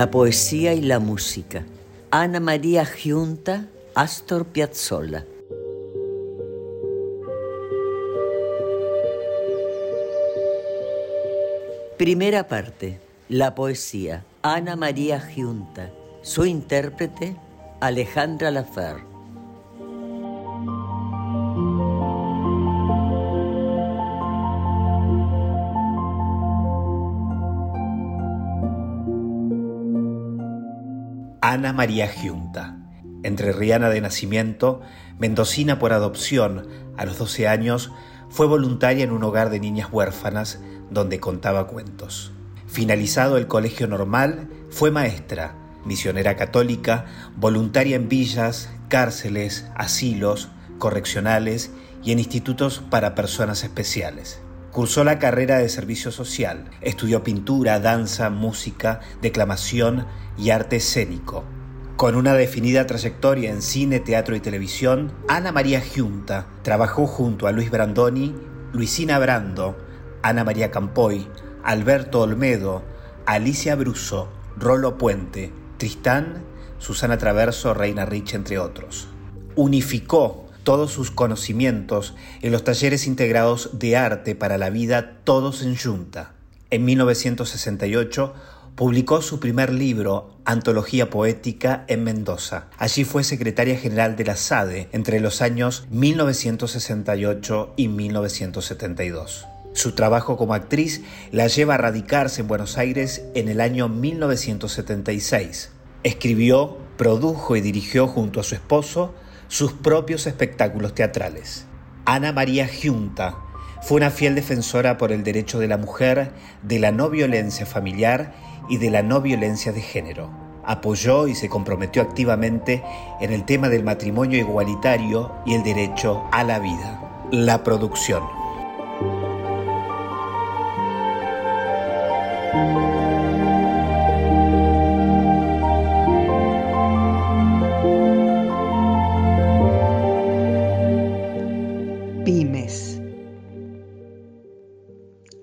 La poesía y la música. Ana María Giunta, Astor Piazzolla. Primera parte. La poesía. Ana María Giunta. Su intérprete, Alejandra Lafer. Ana María Giunta, entrerriana de nacimiento, mendocina por adopción, a los 12 años fue voluntaria en un hogar de niñas huérfanas donde contaba cuentos. Finalizado el colegio normal, fue maestra, misionera católica, voluntaria en villas, cárceles, asilos, correccionales y en institutos para personas especiales. Cursó la carrera de servicio social, estudió pintura, danza, música, declamación y arte escénico. Con una definida trayectoria en cine, teatro y televisión, Ana María Giunta trabajó junto a Luis Brandoni, Luisina Brando, Ana María Campoy, Alberto Olmedo, Alicia Bruso, Rolo Puente, Tristán, Susana Traverso, Reina Rich, entre otros. Unificó todos sus conocimientos en los talleres integrados de arte para la vida Todos en Junta. En 1968 publicó su primer libro, Antología Poética, en Mendoza. Allí fue secretaria general de la SADE entre los años 1968 y 1972. Su trabajo como actriz la lleva a radicarse en Buenos Aires en el año 1976. Escribió, produjo y dirigió junto a su esposo sus propios espectáculos teatrales. Ana María Giunta fue una fiel defensora por el derecho de la mujer, de la no violencia familiar y de la no violencia de género. Apoyó y se comprometió activamente en el tema del matrimonio igualitario y el derecho a la vida. La producción.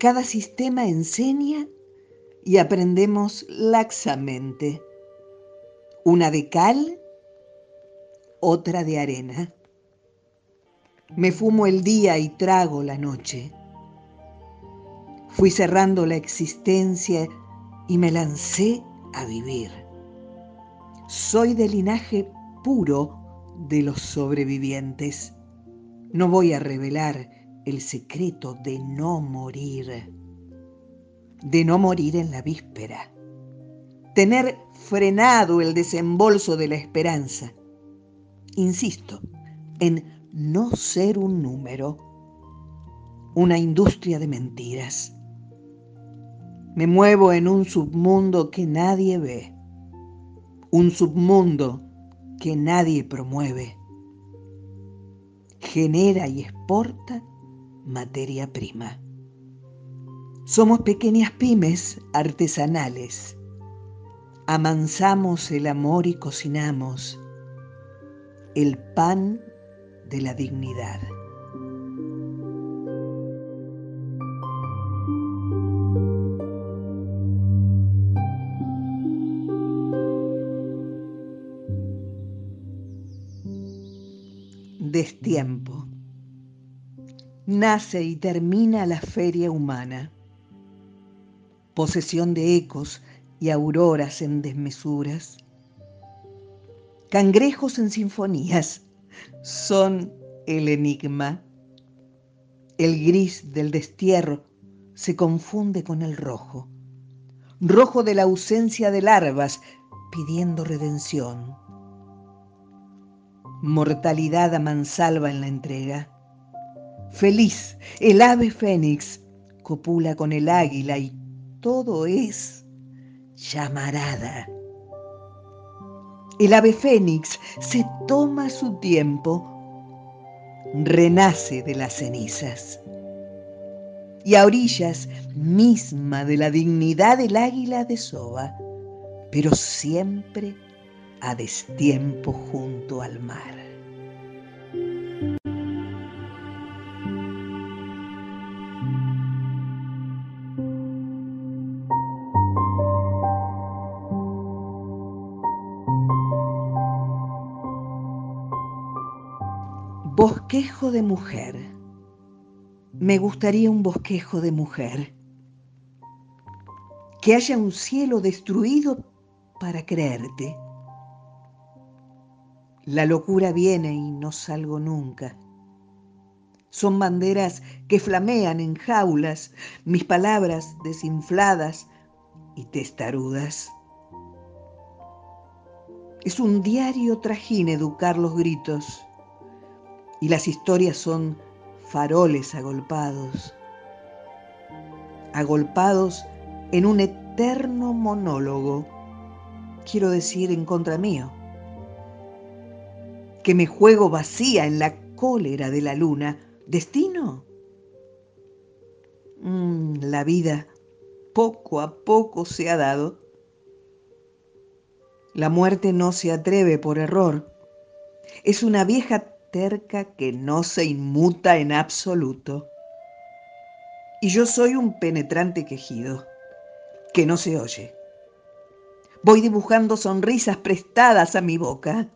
Cada sistema enseña y aprendemos laxamente. Una de cal, otra de arena. Me fumo el día y trago la noche. Fui cerrando la existencia y me lancé a vivir. Soy de linaje puro de los sobrevivientes. No voy a revelar el secreto de no morir de no morir en la víspera, tener frenado el desembolso de la esperanza. Insisto, en no ser un número, una industria de mentiras. Me muevo en un submundo que nadie ve, un submundo que nadie promueve. Genera y exporta materia prima. Somos pequeñas pymes artesanales. Amansamos el amor y cocinamos el pan de la dignidad. Destiempo. Nace y termina la feria humana, posesión de ecos y auroras en desmesuras. Cangrejos en sinfonías son el enigma. El gris del destierro se confunde con el rojo, rojo de la ausencia de larvas pidiendo redención. Mortalidad a mansalva en la entrega. Feliz, el ave fénix copula con el águila y todo es llamarada. El ave fénix se toma su tiempo, renace de las cenizas y a orillas misma de la dignidad del águila de soba, pero siempre a destiempo junto al mar. Bosquejo de mujer. Me gustaría un bosquejo de mujer. Que haya un cielo destruido para creerte. La locura viene y no salgo nunca. Son banderas que flamean en jaulas, mis palabras desinfladas y testarudas. Es un diario trajín educar los gritos y las historias son faroles agolpados, agolpados en un eterno monólogo, quiero decir en contra mío, que me juego vacía en la cólera de la luna. ¿Destino? Mm, la vida poco a poco se ha dado. La muerte no se atreve por error. Es una vieja que no se inmuta en absoluto. Y yo soy un penetrante quejido que no se oye. Voy dibujando sonrisas prestadas a mi boca.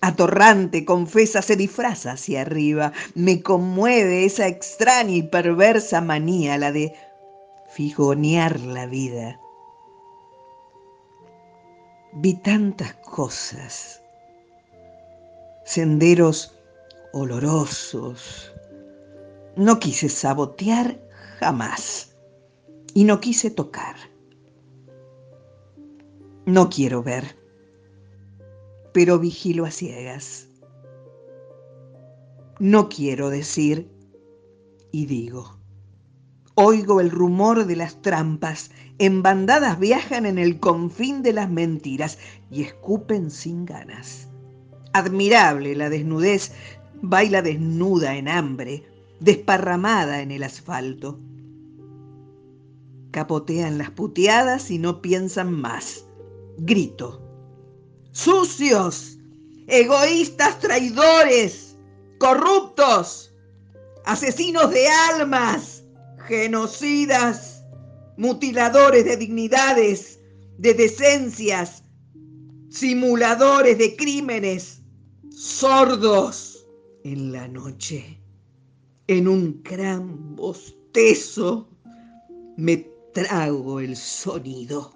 Atorrante, confesa, se disfraza hacia arriba. Me conmueve esa extraña y perversa manía, la de figonear la vida. Vi tantas cosas senderos olorosos. No quise sabotear jamás y no quise tocar. No quiero ver, pero vigilo a ciegas. No quiero decir y digo. Oigo el rumor de las trampas, en bandadas viajan en el confín de las mentiras y escupen sin ganas. Admirable la desnudez, baila desnuda en hambre, desparramada en el asfalto. Capotean las puteadas y no piensan más. Grito. ¡Sucios! ¡Egoístas traidores! ¡Corruptos! ¡Asesinos de almas! ¡Genocidas! ¡Mutiladores de dignidades! ¡De decencias! ¡Simuladores de crímenes! Sordos en la noche, en un gran bostezo, me trago el sonido.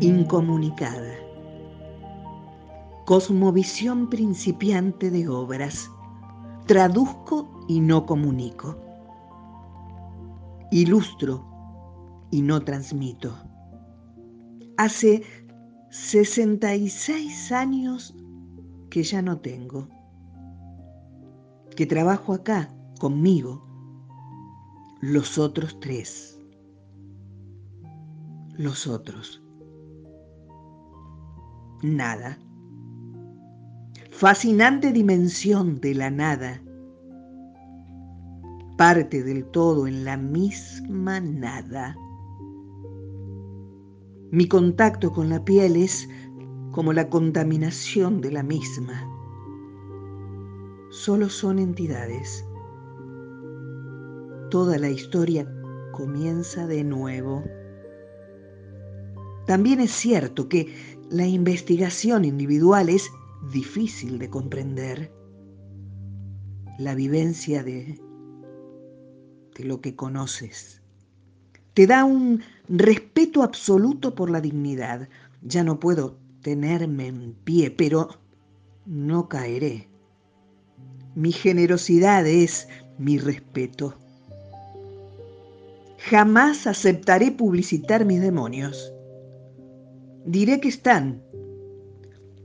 Incomunicada. Cosmovisión principiante de obras. Traduzco y no comunico ilustro y no transmito. Hace 66 años que ya no tengo, que trabajo acá conmigo, los otros tres, los otros, nada. Fascinante dimensión de la nada parte del todo en la misma nada. Mi contacto con la piel es como la contaminación de la misma. Solo son entidades. Toda la historia comienza de nuevo. También es cierto que la investigación individual es difícil de comprender. La vivencia de, lo que conoces te da un respeto absoluto por la dignidad. Ya no puedo tenerme en pie, pero no caeré. Mi generosidad es mi respeto. Jamás aceptaré publicitar mis demonios. Diré que están,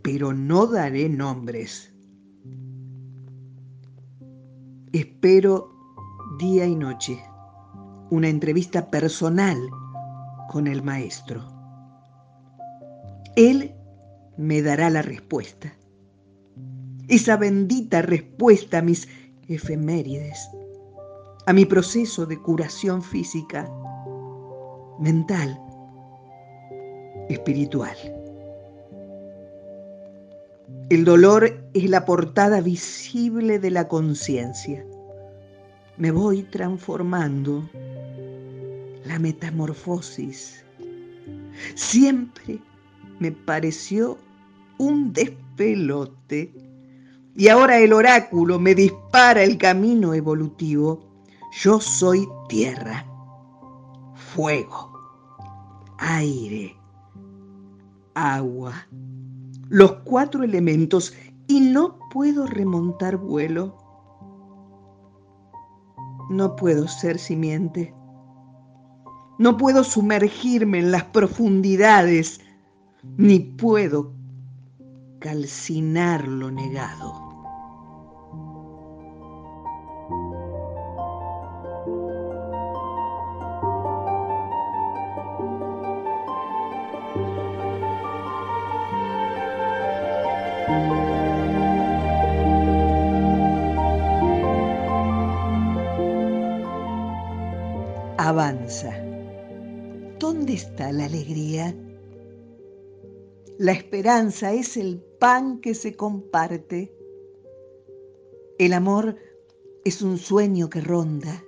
pero no daré nombres. Espero día y noche una entrevista personal con el maestro. Él me dará la respuesta. Esa bendita respuesta a mis efemérides, a mi proceso de curación física, mental, espiritual. El dolor es la portada visible de la conciencia. Me voy transformando. La metamorfosis siempre me pareció un despelote. Y ahora el oráculo me dispara el camino evolutivo. Yo soy tierra, fuego, aire, agua, los cuatro elementos y no puedo remontar vuelo. No puedo ser simiente. No puedo sumergirme en las profundidades, ni puedo calcinar lo negado. ¿Dónde está la alegría? La esperanza es el pan que se comparte. El amor es un sueño que ronda.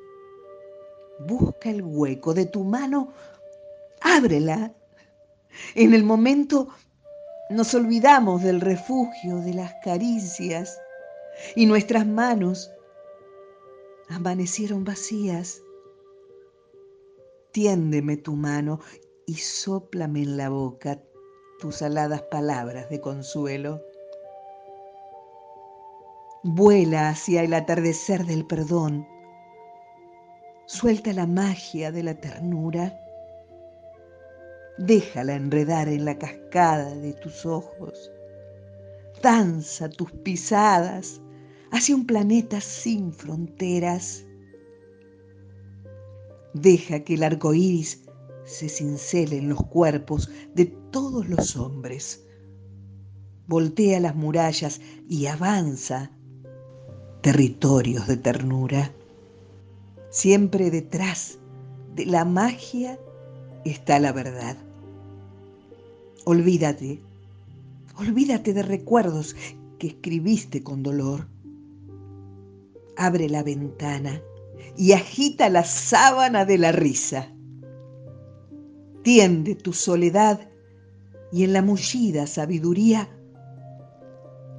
Busca el hueco de tu mano, ábrela. En el momento nos olvidamos del refugio, de las caricias, y nuestras manos amanecieron vacías. Tiéndeme tu mano y sóplame en la boca tus aladas palabras de consuelo. Vuela hacia el atardecer del perdón. Suelta la magia de la ternura. Déjala enredar en la cascada de tus ojos. Danza tus pisadas hacia un planeta sin fronteras. Deja que el arco iris se cincele en los cuerpos de todos los hombres. Voltea las murallas y avanza territorios de ternura. Siempre detrás de la magia está la verdad. Olvídate, olvídate de recuerdos que escribiste con dolor. Abre la ventana y agita la sábana de la risa tiende tu soledad y en la mullida sabiduría,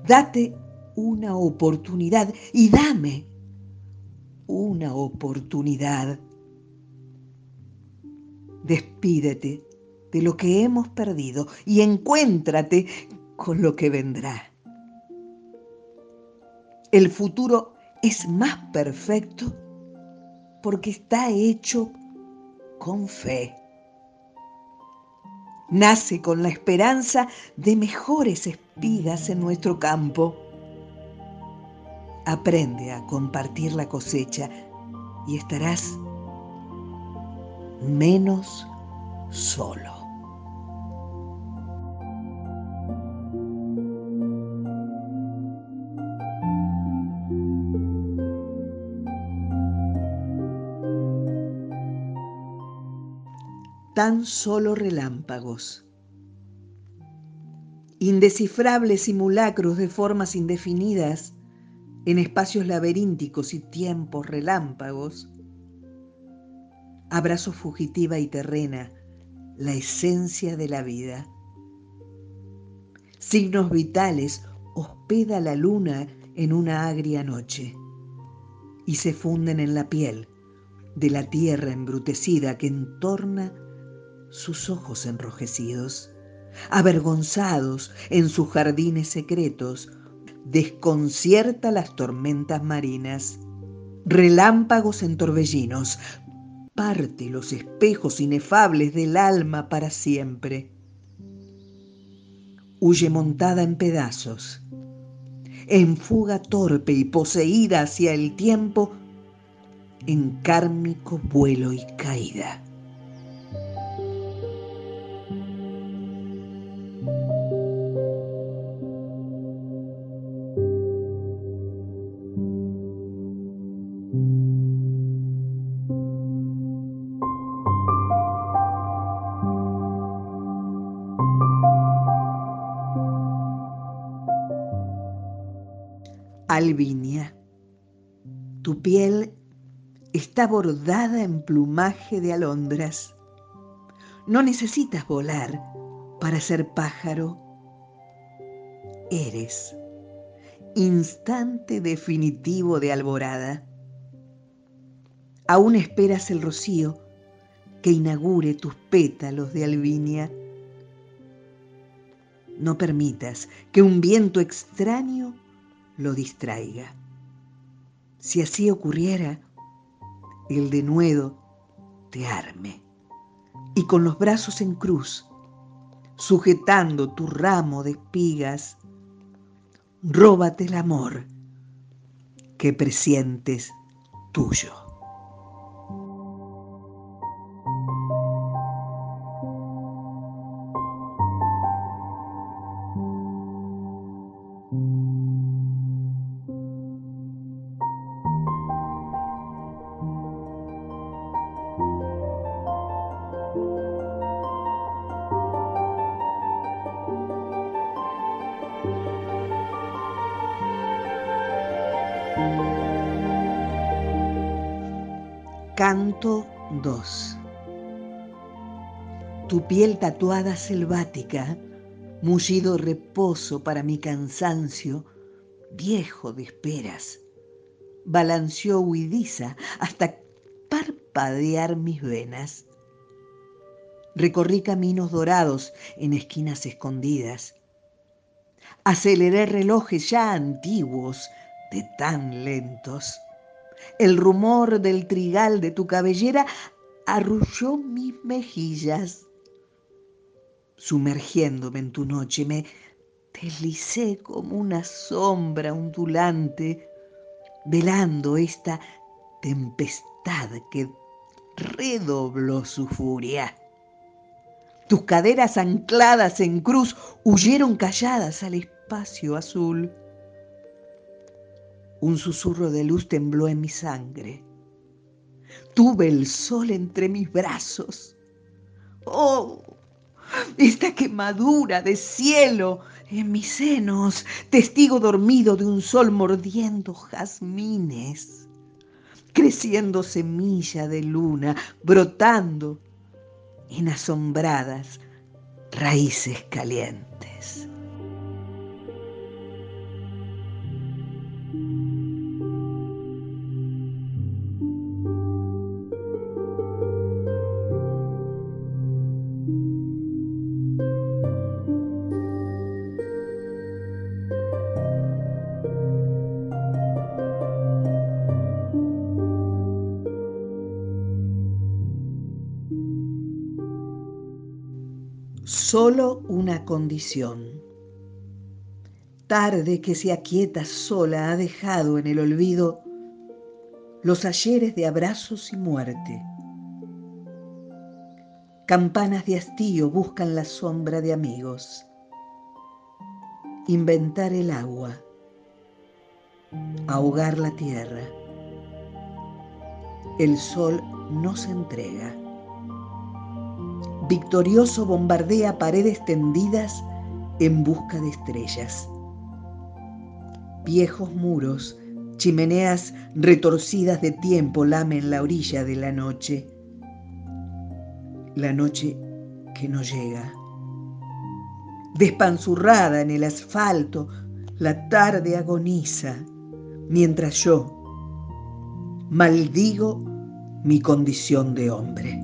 date una oportunidad y dame una oportunidad. Despídete de lo que hemos perdido y encuéntrate con lo que vendrá. El futuro es más perfecto porque está hecho con fe nace con la esperanza de mejores espigas en nuestro campo. Aprende a compartir la cosecha y estarás menos solo. Tan solo relámpagos. Indescifrables simulacros de formas indefinidas en espacios laberínticos y tiempos relámpagos. abrazo fugitiva y terrena, la esencia de la vida. Signos vitales hospeda la luna en una agria noche y se funden en la piel de la tierra embrutecida que entorna sus ojos enrojecidos, avergonzados en sus jardines secretos, desconcierta las tormentas marinas, relámpagos en torbellinos, parte los espejos inefables del alma para siempre. Huye montada en pedazos, en fuga torpe y poseída hacia el tiempo, en kármico vuelo y caída. Albinia, tu piel está bordada en plumaje de alondras. No necesitas volar para ser pájaro. Eres instante definitivo de alborada. Aún esperas el rocío que inaugure tus pétalos de albinia. No permitas que un viento extraño lo distraiga. Si así ocurriera, el denuedo te arme y con los brazos en cruz, sujetando tu ramo de espigas, róbate el amor que presientes tuyo. Piel tatuada selvática, mullido reposo para mi cansancio, viejo de esperas, balanceó huidiza hasta parpadear mis venas. Recorrí caminos dorados en esquinas escondidas. Aceleré relojes ya antiguos de tan lentos el rumor del trigal de tu cabellera arrulló mis mejillas. Sumergiéndome en tu noche, me deslicé como una sombra ondulante, velando esta tempestad que redobló su furia. Tus caderas ancladas en cruz huyeron calladas al espacio azul. Un susurro de luz tembló en mi sangre. Tuve el sol entre mis brazos. ¡Oh! Esta quemadura de cielo en mis senos, testigo dormido de un sol mordiendo jazmines, creciendo semilla de luna, brotando en asombradas raíces calientes. Condición. Tarde que se aquieta sola ha dejado en el olvido los ayeres de abrazos y muerte. Campanas de hastío buscan la sombra de amigos. Inventar el agua. Ahogar la tierra. El sol no se entrega victorioso bombardea paredes tendidas en busca de estrellas. Viejos muros, chimeneas retorcidas de tiempo lamen la orilla de la noche. La noche que no llega. Despanzurrada en el asfalto, la tarde agoniza, mientras yo maldigo mi condición de hombre.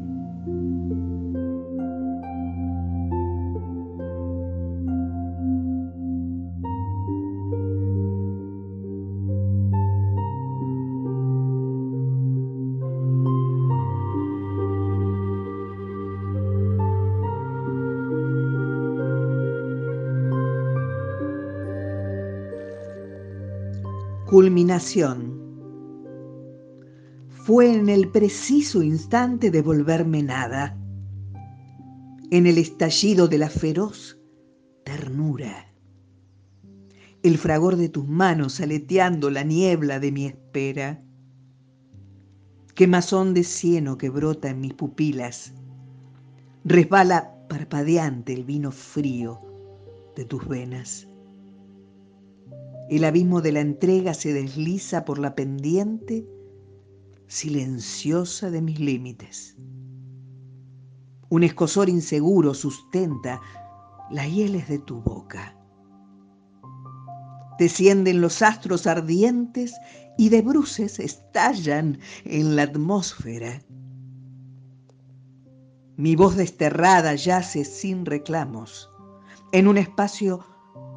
Fue en el preciso instante de volverme nada, en el estallido de la feroz ternura. El fragor de tus manos aleteando la niebla de mi espera. Quemazón de cieno que brota en mis pupilas. Resbala parpadeante el vino frío de tus venas. El abismo de la entrega se desliza por la pendiente silenciosa de mis límites. Un escosor inseguro sustenta las hieles de tu boca. Descienden los astros ardientes y de bruces estallan en la atmósfera. Mi voz desterrada yace sin reclamos en un espacio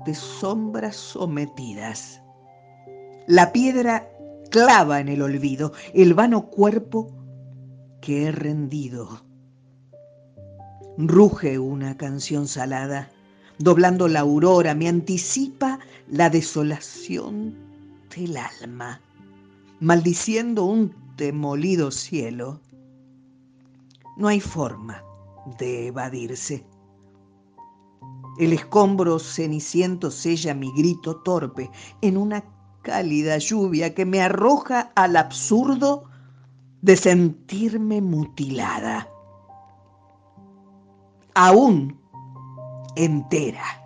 de sombras sometidas. La piedra clava en el olvido el vano cuerpo que he rendido. Ruge una canción salada, doblando la aurora, me anticipa la desolación del alma, maldiciendo un demolido cielo. No hay forma de evadirse. El escombro ceniciento sella mi grito torpe en una cálida lluvia que me arroja al absurdo de sentirme mutilada. Aún entera.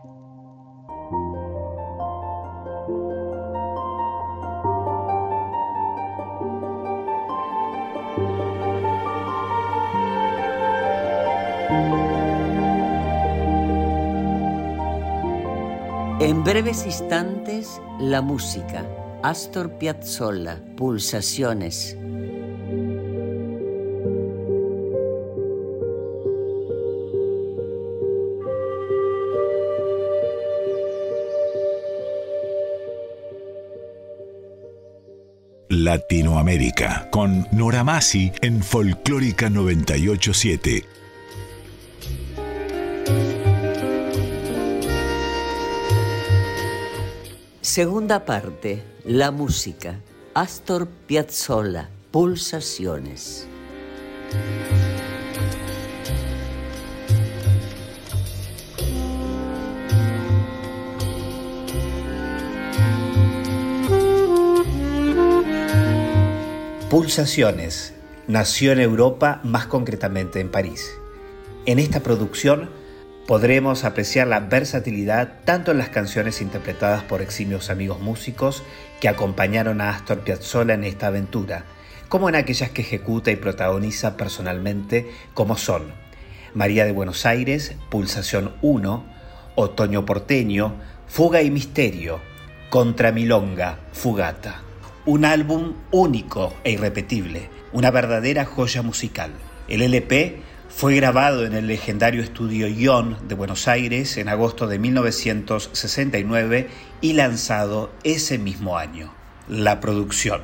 En breves instantes, la música. Astor Piazzolla, Pulsaciones. Latinoamérica, con Nora Masi en Folclórica 987. Segunda parte, la música. Astor Piazzolla, Pulsaciones. Pulsaciones nació en Europa, más concretamente en París. En esta producción podremos apreciar la versatilidad tanto en las canciones interpretadas por eximios amigos músicos que acompañaron a Astor Piazzolla en esta aventura, como en aquellas que ejecuta y protagoniza personalmente, como son María de Buenos Aires, Pulsación 1, Otoño Porteño, Fuga y Misterio, Contra Milonga, Fugata. Un álbum único e irrepetible, una verdadera joya musical. El LP fue grabado en el legendario estudio Ion de Buenos Aires en agosto de 1969 y lanzado ese mismo año. La producción.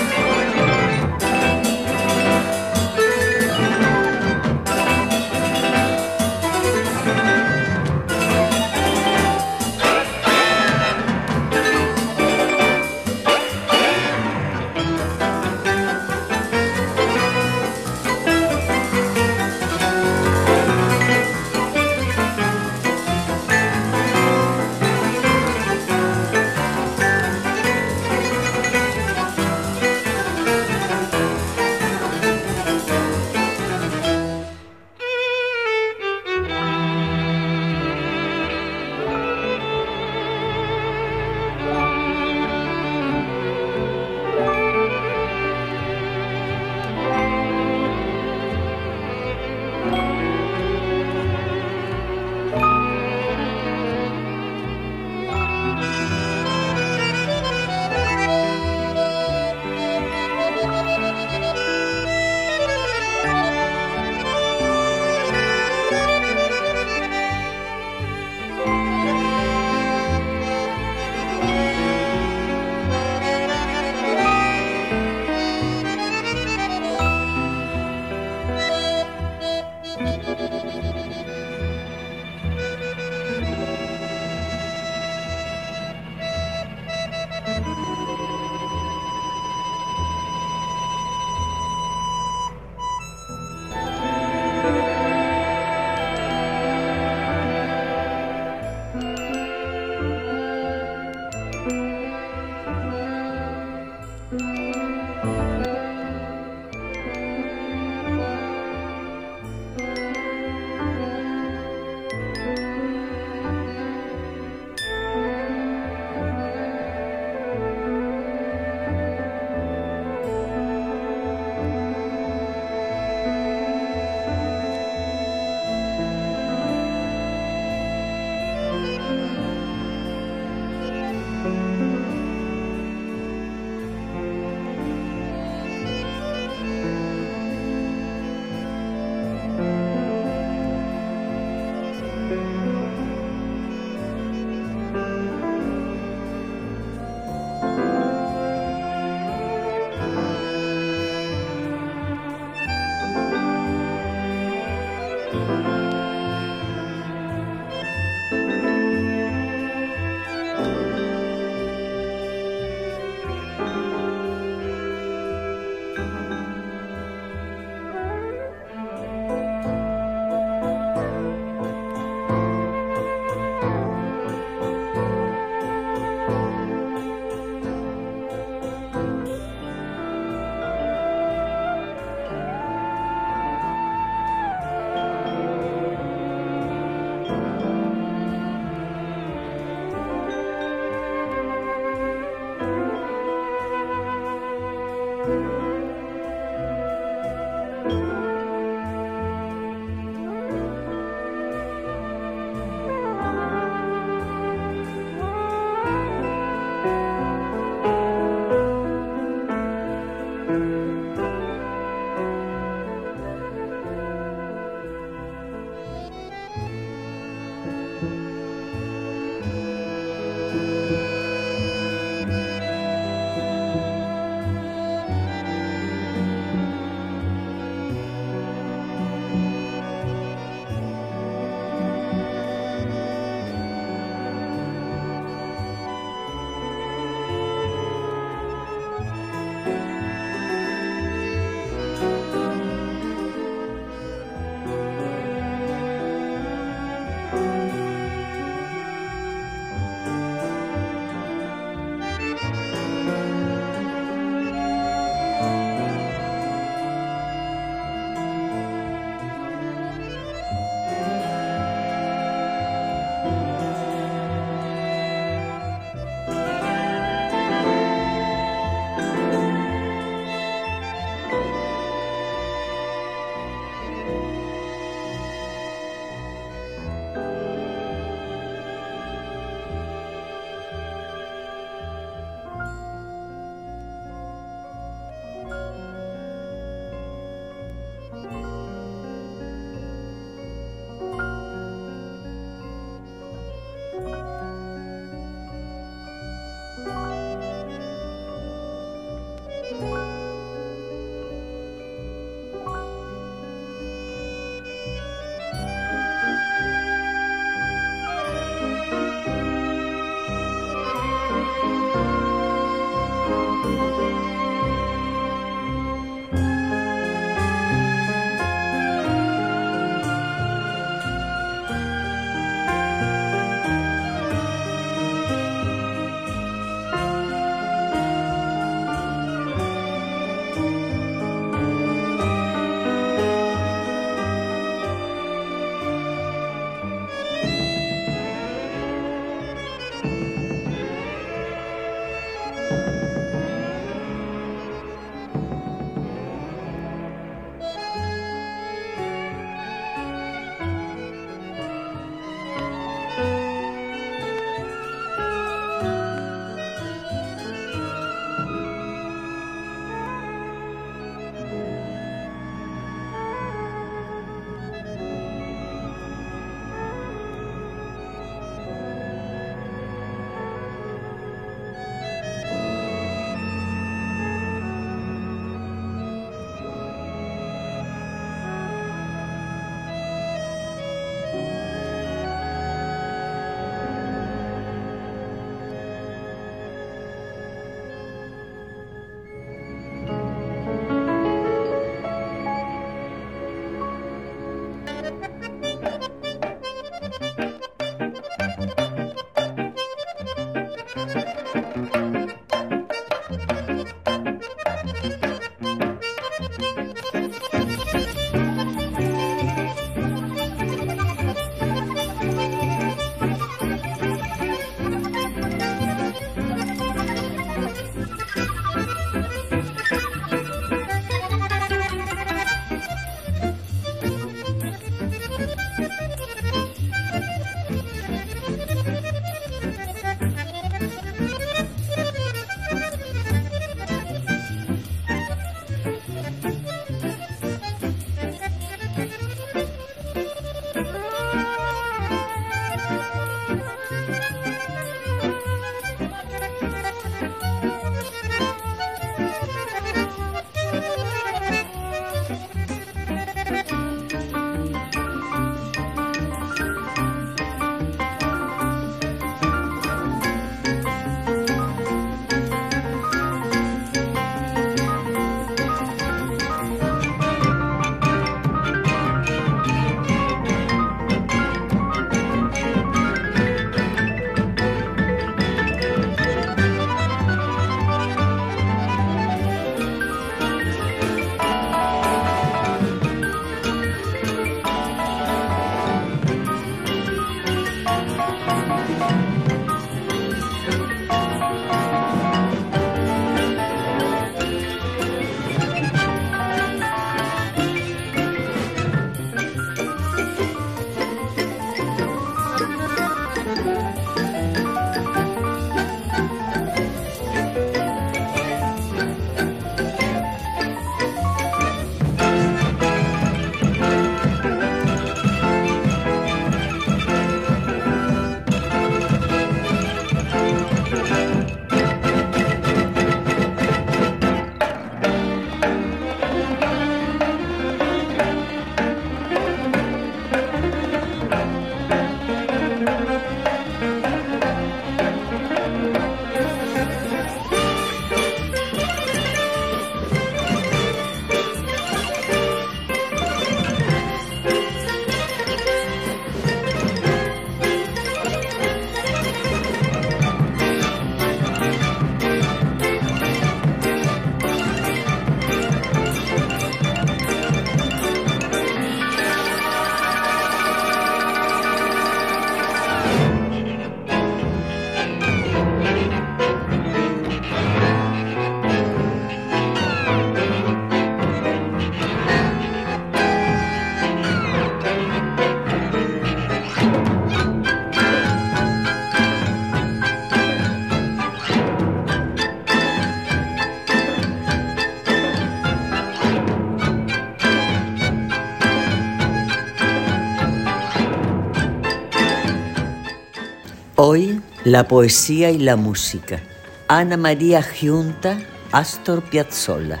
la poesía y la música. Ana María Giunta, Astor Piazzolla.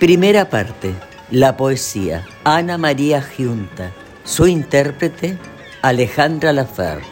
Primera parte. La poesía. Ana María Giunta. Su intérprete, Alejandra Lafer.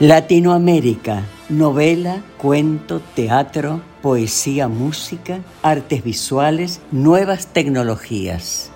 Latinoamérica, novela, cuento, teatro, poesía, música, artes visuales, nuevas tecnologías.